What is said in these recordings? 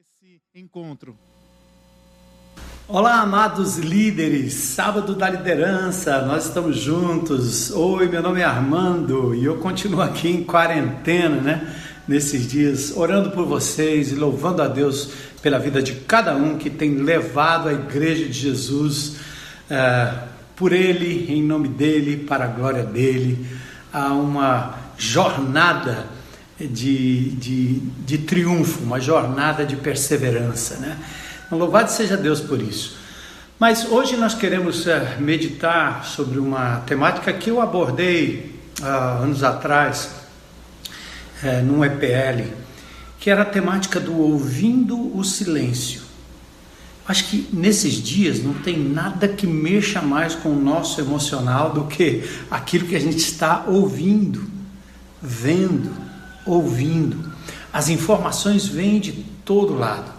esse encontro. Olá, amados líderes, sábado da liderança, nós estamos juntos. Oi, meu nome é Armando e eu continuo aqui em quarentena, né? Nesses dias, orando por vocês e louvando a Deus pela vida de cada um que tem levado a Igreja de Jesus uh, por Ele, em nome dEle, para a glória dEle, a uma jornada de, de, de triunfo, uma jornada de perseverança. Né? Então, louvado seja Deus por isso. Mas hoje nós queremos é, meditar sobre uma temática que eu abordei há anos atrás, é, num EPL, que era a temática do ouvindo o silêncio. Acho que nesses dias não tem nada que mexa mais com o nosso emocional do que aquilo que a gente está ouvindo, vendo, ouvindo. As informações vêm de todo lado.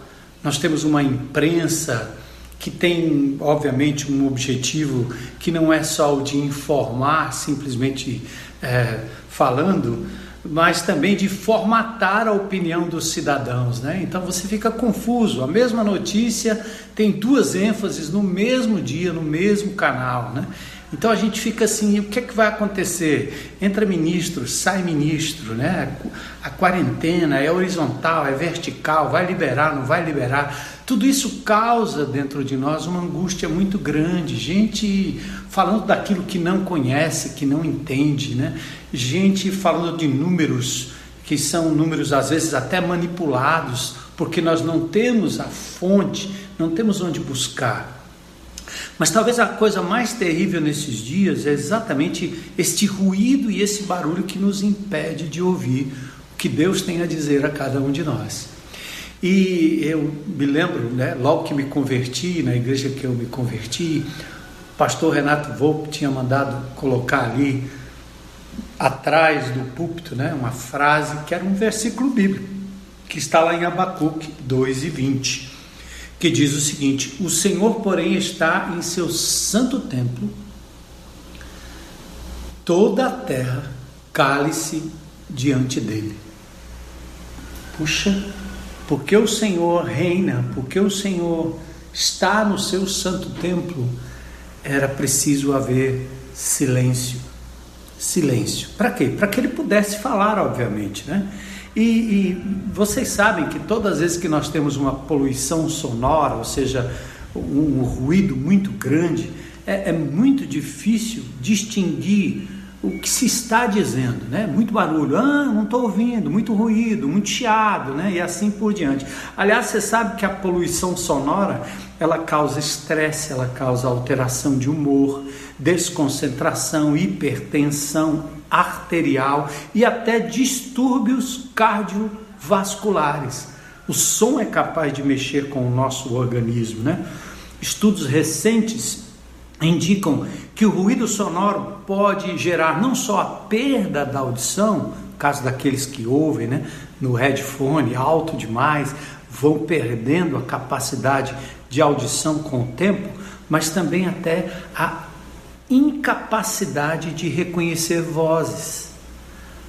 Nós temos uma imprensa que tem, obviamente, um objetivo que não é só o de informar, simplesmente é, falando, mas também de formatar a opinião dos cidadãos, né? Então você fica confuso. A mesma notícia tem duas ênfases no mesmo dia, no mesmo canal, né? Então a gente fica assim, o que é que vai acontecer? Entra ministro, sai ministro, né? A quarentena é horizontal, é vertical, vai liberar, não vai liberar. Tudo isso causa dentro de nós uma angústia muito grande. Gente falando daquilo que não conhece, que não entende, né? Gente falando de números que são números às vezes até manipulados, porque nós não temos a fonte, não temos onde buscar. Mas talvez a coisa mais terrível nesses dias é exatamente este ruído e esse barulho que nos impede de ouvir o que Deus tem a dizer a cada um de nós. E eu me lembro, né, logo que me converti, na igreja que eu me converti, o pastor Renato Volpe tinha mandado colocar ali atrás do púlpito, né, uma frase que era um versículo bíblico, que está lá em Abacuque 2 e 20 que diz o seguinte: O Senhor, porém, está em seu santo templo, toda a terra cale-se diante dele. Puxa, porque o Senhor reina, porque o Senhor está no seu santo templo, era preciso haver silêncio. Silêncio. Para quê? Para que ele pudesse falar, obviamente, né? E, e, vocês sabem que todas as vezes que nós temos uma poluição sonora, ou seja, um, um ruído muito grande, é, é, muito difícil distinguir o que se está dizendo, né? Muito barulho, ah, não estou ouvindo, muito ruído, muito chiado, né? E assim por diante. Aliás, você sabe que a poluição sonora ela causa estresse, ela causa alteração de humor, desconcentração, hipertensão, arterial e até distúrbios cardiovasculares. O som é capaz de mexer com o nosso organismo, né? Estudos recentes indicam que o ruído sonoro pode gerar não só a perda da audição, caso daqueles que ouvem, né, no headphone alto demais, vão perdendo a capacidade de audição com o tempo, mas também até a incapacidade de reconhecer vozes.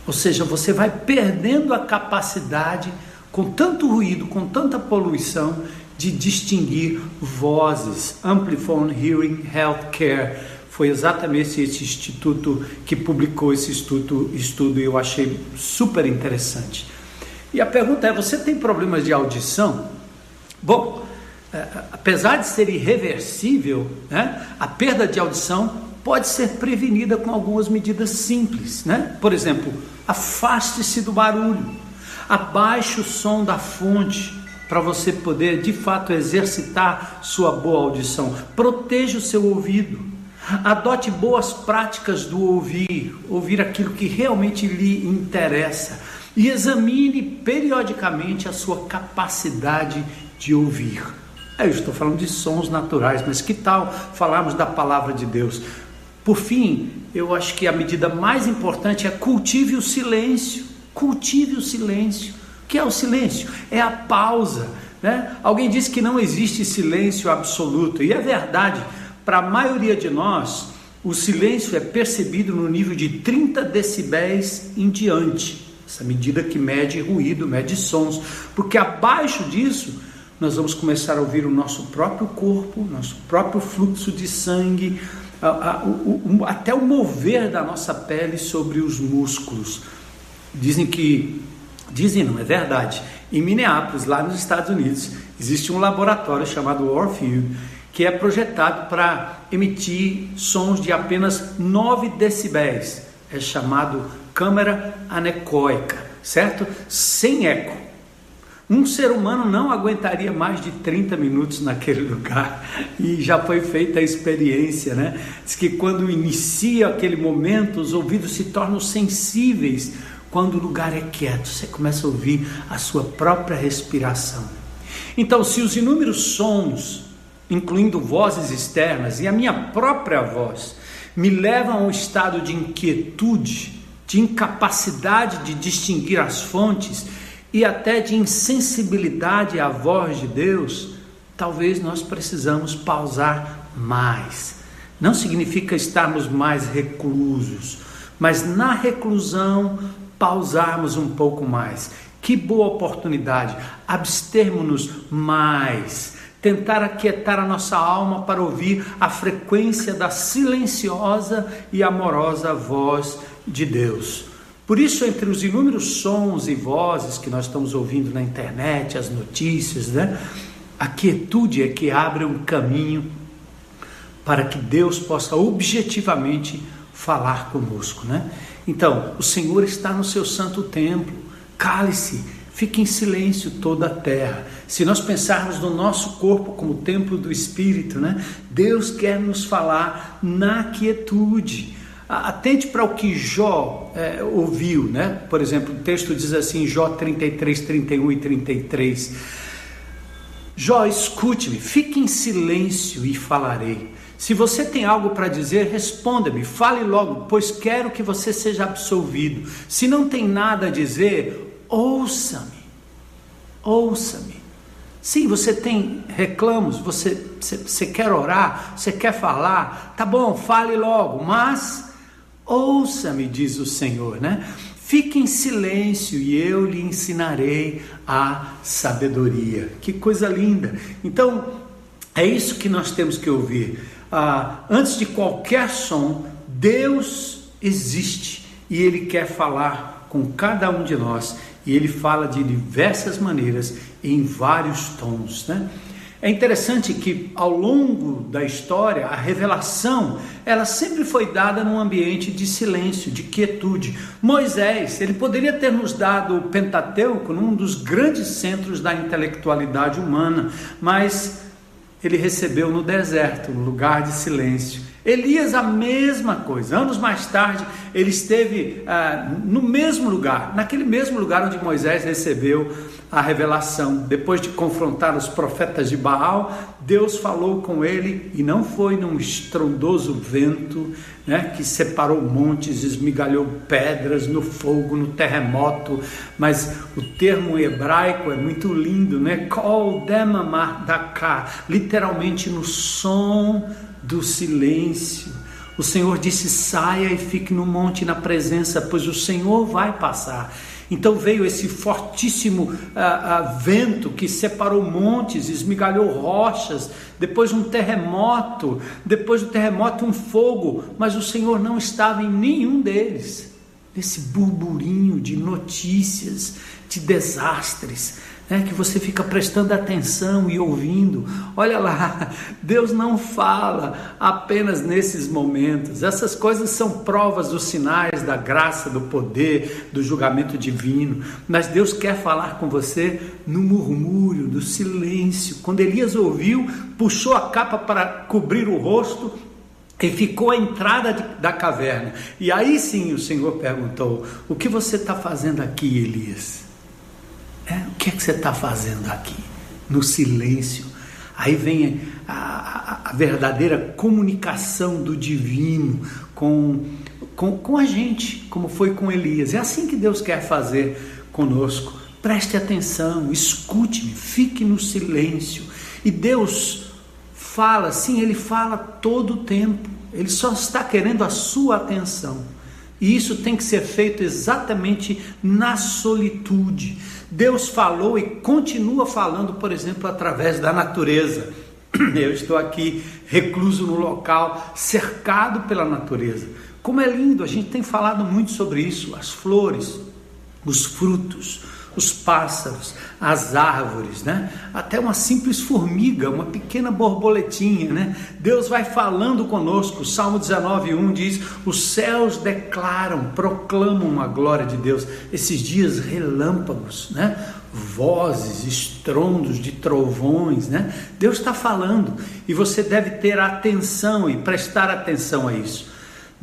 Ou seja, você vai perdendo a capacidade, com tanto ruído, com tanta poluição, de distinguir vozes. Amplifone Hearing Healthcare foi exatamente esse instituto que publicou esse estudo, estudo e eu achei super interessante. E a pergunta é: você tem problemas de audição? Bom, apesar de ser irreversível, né, a perda de audição pode ser prevenida com algumas medidas simples, né? Por exemplo, afaste-se do barulho, abaixe o som da fonte para você poder de fato exercitar sua boa audição. Proteja o seu ouvido. Adote boas práticas do ouvir, ouvir aquilo que realmente lhe interessa e examine periodicamente a sua capacidade de ouvir. Eu estou falando de sons naturais, mas que tal falarmos da palavra de Deus? Por fim, eu acho que a medida mais importante é cultive o silêncio. Cultive o silêncio. O que é o silêncio? É a pausa. Né? Alguém disse que não existe silêncio absoluto, e é verdade. Para a maioria de nós, o silêncio é percebido no nível de 30 decibéis em diante. essa medida que mede ruído, mede sons, porque abaixo disso nós vamos começar a ouvir o nosso próprio corpo, nosso próprio fluxo de sangue, a, a, o, até o mover da nossa pele sobre os músculos. Dizem que, dizem não, é verdade, em Minneapolis, lá nos Estados Unidos, existe um laboratório chamado Orfield que é projetado para emitir sons de apenas 9 decibéis. É chamado câmera anecoica, certo? Sem eco. Um ser humano não aguentaria mais de 30 minutos naquele lugar e já foi feita a experiência, né? Diz que quando inicia aquele momento, os ouvidos se tornam sensíveis. Quando o lugar é quieto, você começa a ouvir a sua própria respiração. Então, se os inúmeros sons, incluindo vozes externas e a minha própria voz, me levam a um estado de inquietude, de incapacidade de distinguir as fontes, e até de insensibilidade à voz de Deus, talvez nós precisamos pausar mais. Não significa estarmos mais reclusos, mas na reclusão pausarmos um pouco mais. Que boa oportunidade, abstermos-nos mais, tentar aquietar a nossa alma para ouvir a frequência da silenciosa e amorosa voz de Deus. Por isso, entre os inúmeros sons e vozes que nós estamos ouvindo na internet, as notícias, né? A quietude é que abre um caminho para que Deus possa objetivamente falar conosco, né? Então, o Senhor está no seu santo templo. Cale-se, fique em silêncio toda a terra. Se nós pensarmos no nosso corpo como templo do Espírito, né? Deus quer nos falar na quietude. Atente para o que Jó é, ouviu, né? Por exemplo, o texto diz assim, Jó 33, 31 e 33. Jó, escute-me, fique em silêncio e falarei. Se você tem algo para dizer, responda-me, fale logo, pois quero que você seja absolvido. Se não tem nada a dizer, ouça-me, ouça-me. Sim, você tem reclamos, você, você, você quer orar, você quer falar, tá bom, fale logo, mas Ouça-me, diz o Senhor, né? Fique em silêncio e eu lhe ensinarei a sabedoria. Que coisa linda! Então, é isso que nós temos que ouvir. Ah, antes de qualquer som, Deus existe e Ele quer falar com cada um de nós. E Ele fala de diversas maneiras, em vários tons, né? É interessante que ao longo da história a revelação ela sempre foi dada num ambiente de silêncio, de quietude. Moisés, ele poderia ter nos dado o Pentateuco num dos grandes centros da intelectualidade humana, mas ele recebeu no deserto, um lugar de silêncio. Elias, a mesma coisa. Anos mais tarde, ele esteve ah, no mesmo lugar, naquele mesmo lugar onde Moisés recebeu a revelação. Depois de confrontar os profetas de Baal, Deus falou com ele e não foi num estrondoso vento né, que separou montes, esmigalhou pedras no fogo, no terremoto, mas o termo hebraico é muito lindo, né? Kol demamar daka, literalmente no som do silêncio. O Senhor disse: saia e fique no monte na presença, pois o Senhor vai passar. Então veio esse fortíssimo ah, ah, vento que separou montes, esmigalhou rochas, depois um terremoto, depois do terremoto um fogo, mas o Senhor não estava em nenhum deles. Nesse burburinho de notícias, de desastres, né, que você fica prestando atenção e ouvindo. Olha lá, Deus não fala apenas nesses momentos. Essas coisas são provas dos sinais da graça, do poder, do julgamento divino. Mas Deus quer falar com você no murmúrio, do silêncio. Quando Elias ouviu, puxou a capa para cobrir o rosto e ficou à entrada de, da caverna. E aí sim o Senhor perguntou: O que você está fazendo aqui, Elias? É, o que é que você está fazendo aqui? No silêncio. Aí vem a, a, a, verdadeira comunicação do divino com, com, com a gente, como foi com Elias. É assim que Deus quer fazer conosco. Preste atenção, escute-me, fique no silêncio. E Deus fala, sim, Ele fala todo o tempo. Ele só está querendo a sua atenção. E isso tem que ser feito exatamente na solitude. Deus falou e continua falando, por exemplo, através da natureza. Eu estou aqui recluso no local, cercado pela natureza. Como é lindo, a gente tem falado muito sobre isso, as flores, os frutos, os pássaros, as árvores, né? Até uma simples formiga, uma pequena borboletinha, né? Deus vai falando conosco. O Salmo 19:1 diz: "Os céus declaram, proclamam a glória de Deus". Esses dias relâmpagos, né? Vozes, estrondos de trovões, né? Deus está falando e você deve ter atenção e prestar atenção a isso.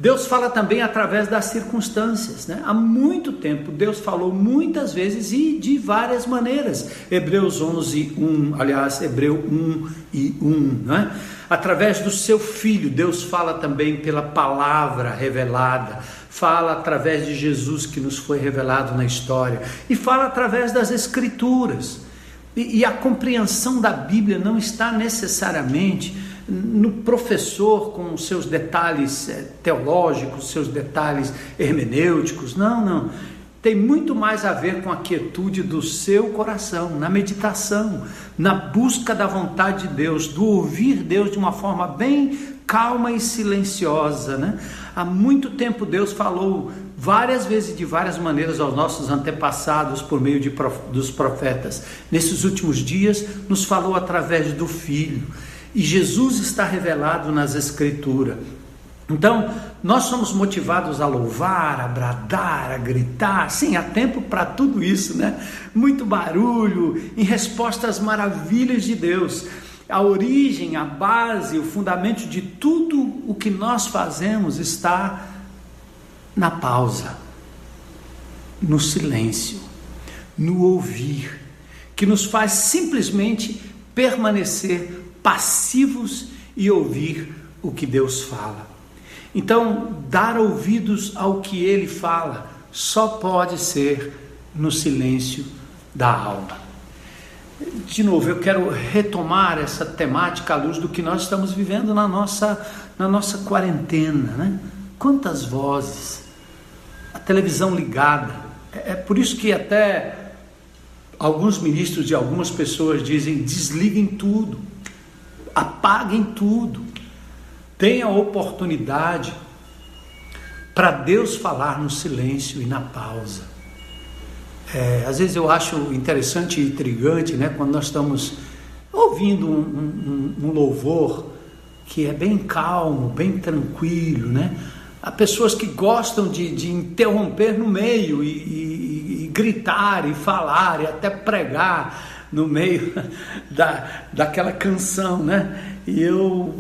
Deus fala também através das circunstâncias. Né? Há muito tempo Deus falou muitas vezes e de várias maneiras. Hebreus 11, 1, aliás, Hebreu 1 e 1. Né? Através do seu filho, Deus fala também pela palavra revelada. Fala através de Jesus que nos foi revelado na história. E fala através das Escrituras. E, e a compreensão da Bíblia não está necessariamente no professor com seus detalhes eh, teológicos, seus detalhes hermenêuticos. Não, não. Tem muito mais a ver com a quietude do seu coração, na meditação, na busca da vontade de Deus, do ouvir Deus de uma forma bem calma e silenciosa. Né? Há muito tempo Deus falou várias vezes de várias maneiras aos nossos antepassados por meio de, dos profetas. Nesses últimos dias, nos falou através do Filho. E Jesus está revelado nas Escrituras. Então, nós somos motivados a louvar, a bradar, a gritar. Sim, há tempo para tudo isso, né? Muito barulho em resposta às maravilhas de Deus. A origem, a base, o fundamento de tudo o que nós fazemos está na pausa, no silêncio, no ouvir, que nos faz simplesmente permanecer passivos e ouvir o que Deus fala. Então, dar ouvidos ao que ele fala só pode ser no silêncio da alma. De novo, eu quero retomar essa temática à luz do que nós estamos vivendo na nossa, na nossa quarentena. Né? Quantas vozes, a televisão ligada. É, é por isso que até alguns ministros e algumas pessoas dizem: desliguem tudo apaguem tudo. Tenha oportunidade para Deus falar no silêncio e na pausa. É, às vezes eu acho interessante e intrigante, né, quando nós estamos ouvindo um, um, um louvor que é bem calmo, bem tranquilo, né? Há pessoas que gostam de, de interromper no meio e, e, e gritar e falar e até pregar no meio da, daquela canção, né? E eu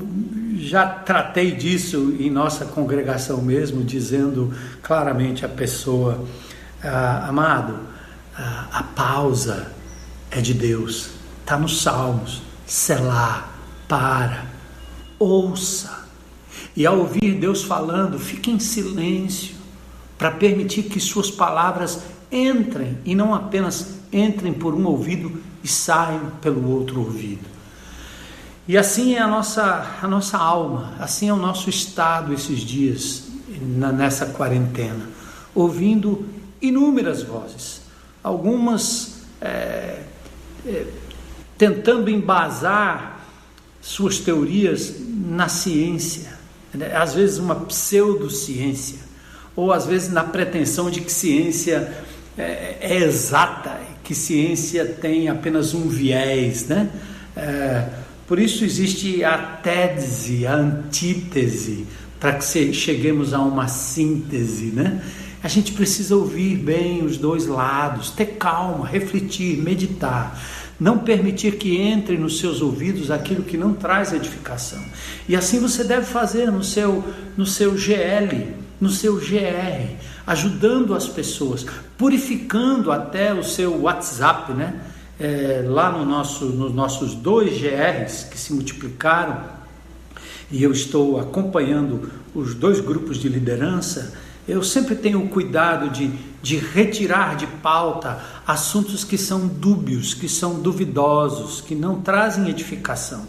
já tratei disso em nossa congregação mesmo, dizendo claramente à pessoa, ah, amado, ah, a pausa é de Deus, está nos Salmos, selar, para, ouça. E ao ouvir Deus falando, fique em silêncio, para permitir que suas palavras entrem e não apenas entrem por um ouvido e saiam pelo outro ouvido. E assim é a nossa, a nossa alma, assim é o nosso estado esses dias, na, nessa quarentena, ouvindo inúmeras vozes, algumas é, é, tentando embasar suas teorias na ciência, né? às vezes uma pseudociência, ou às vezes na pretensão de que ciência é, é exata, que ciência tem apenas um viés, né? É, por isso existe a tese, a antítese, para que cheguemos a uma síntese, né? A gente precisa ouvir bem os dois lados, ter calma, refletir, meditar, não permitir que entre nos seus ouvidos aquilo que não traz edificação. E assim você deve fazer no seu no seu GL, no seu GR, ajudando as pessoas, purificando até o seu WhatsApp, né? É, lá no nosso, nos nossos dois GRs que se multiplicaram, e eu estou acompanhando os dois grupos de liderança, eu sempre tenho o cuidado de, de retirar de pauta assuntos que são dúbios, que são duvidosos, que não trazem edificação.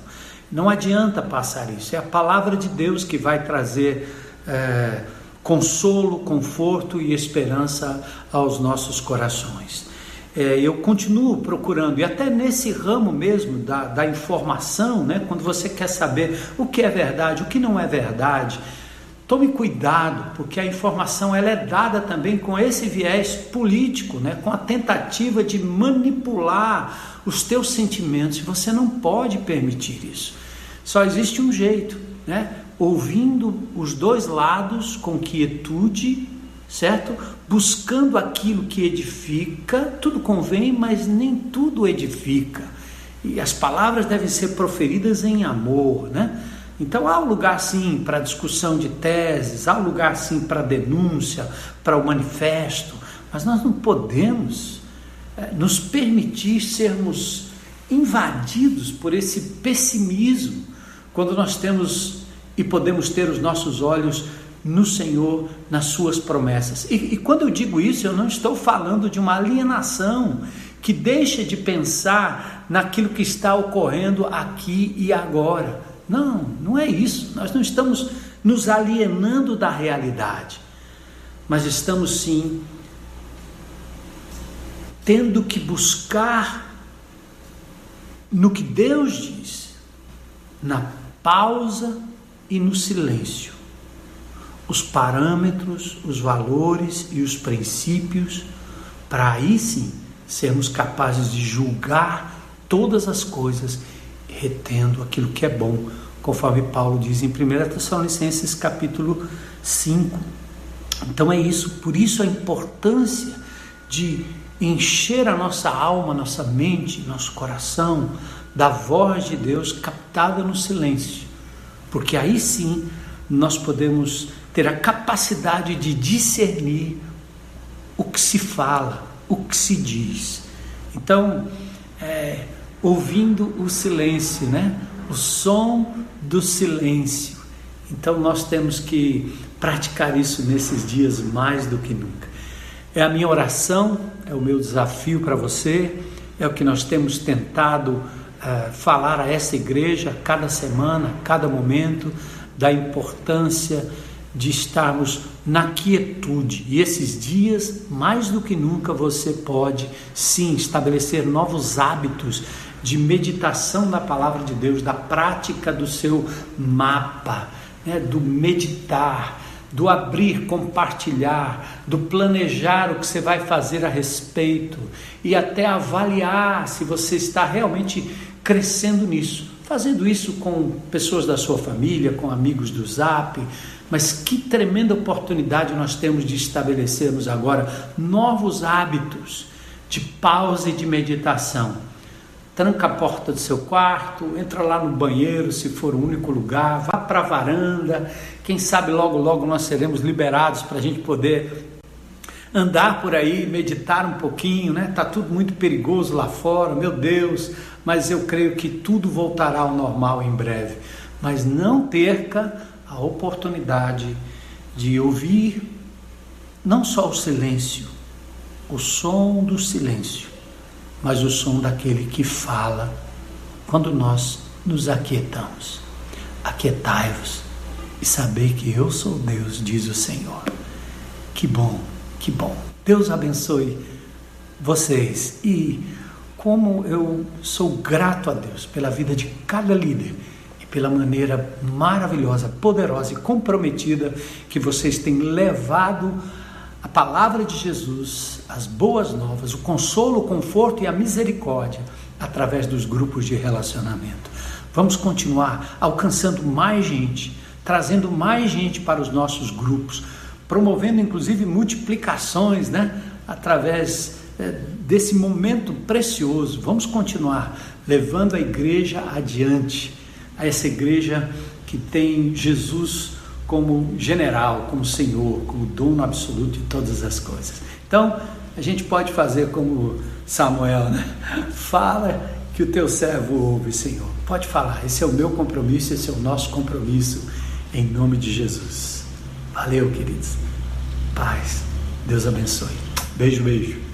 Não adianta passar isso, é a palavra de Deus que vai trazer. É, consolo, conforto e esperança aos nossos corações. É, eu continuo procurando, e até nesse ramo mesmo da, da informação, né, quando você quer saber o que é verdade, o que não é verdade, tome cuidado, porque a informação ela é dada também com esse viés político, né, com a tentativa de manipular os teus sentimentos, você não pode permitir isso. Só existe um jeito, né? Ouvindo os dois lados com quietude, certo? Buscando aquilo que edifica, tudo convém, mas nem tudo edifica. E as palavras devem ser proferidas em amor, né? Então há um lugar sim para discussão de teses, há um lugar sim para denúncia, para o manifesto, mas nós não podemos é, nos permitir sermos invadidos por esse pessimismo quando nós temos e podemos ter os nossos olhos no Senhor, nas Suas promessas. E, e, quando eu digo isso, eu não estou falando de uma alienação que deixa de pensar naquilo que está ocorrendo aqui e agora. Não, não é isso. Nós não estamos nos alienando da realidade, mas estamos sim tendo que buscar no que Deus diz, na pausa e no silêncio. Os parâmetros, os valores e os princípios, para aí sim sermos capazes de julgar todas as coisas, retendo aquilo que é bom, conforme Paulo diz em 1 Tessalonicenses capítulo 5. Então é isso, por isso a importância de encher a nossa alma, nossa mente, nosso coração da voz de Deus captada no silêncio porque aí sim nós podemos ter a capacidade de discernir o que se fala, o que se diz. Então, é, ouvindo o silêncio, né? o som do silêncio. Então, nós temos que praticar isso nesses dias mais do que nunca. É a minha oração, é o meu desafio para você, é o que nós temos tentado uh, falar a essa igreja cada semana, cada momento, da importância de estarmos na quietude. E esses dias, mais do que nunca, você pode sim estabelecer novos hábitos de meditação na palavra de Deus, da prática do seu mapa, né, do meditar do abrir, compartilhar, do planejar o que você vai fazer a respeito e até avaliar se você está realmente crescendo nisso. Fazendo isso com pessoas da sua família, com amigos do Zap, mas que tremenda oportunidade nós temos de estabelecermos agora novos hábitos de pausa e de meditação tranca a porta do seu quarto, entra lá no banheiro, se for o único lugar, vá para a varanda. Quem sabe logo, logo nós seremos liberados para a gente poder andar por aí, meditar um pouquinho, né? Tá tudo muito perigoso lá fora, meu Deus, mas eu creio que tudo voltará ao normal em breve. Mas não perca a oportunidade de ouvir não só o silêncio, o som do silêncio, mas o som daquele que fala quando nós nos aquietamos. Aquietai-vos e saber que eu sou Deus, diz o Senhor. Que bom, que bom. Deus abençoe vocês e como eu sou grato a Deus pela vida de cada líder e pela maneira maravilhosa, poderosa e comprometida que vocês têm levado a palavra de Jesus, as boas novas, o consolo, o conforto e a misericórdia através dos grupos de relacionamento. Vamos continuar alcançando mais gente, trazendo mais gente para os nossos grupos, promovendo inclusive multiplicações, né? Através é, desse momento precioso. Vamos continuar levando a igreja adiante, a essa igreja que tem Jesus como general, como senhor, como dono absoluto de todas as coisas. Então, a gente pode fazer como Samuel, né? Fala que o teu servo ouve, Senhor. Pode falar, esse é o meu compromisso, esse é o nosso compromisso, em nome de Jesus. Valeu, queridos. Paz. Deus abençoe. Beijo, beijo.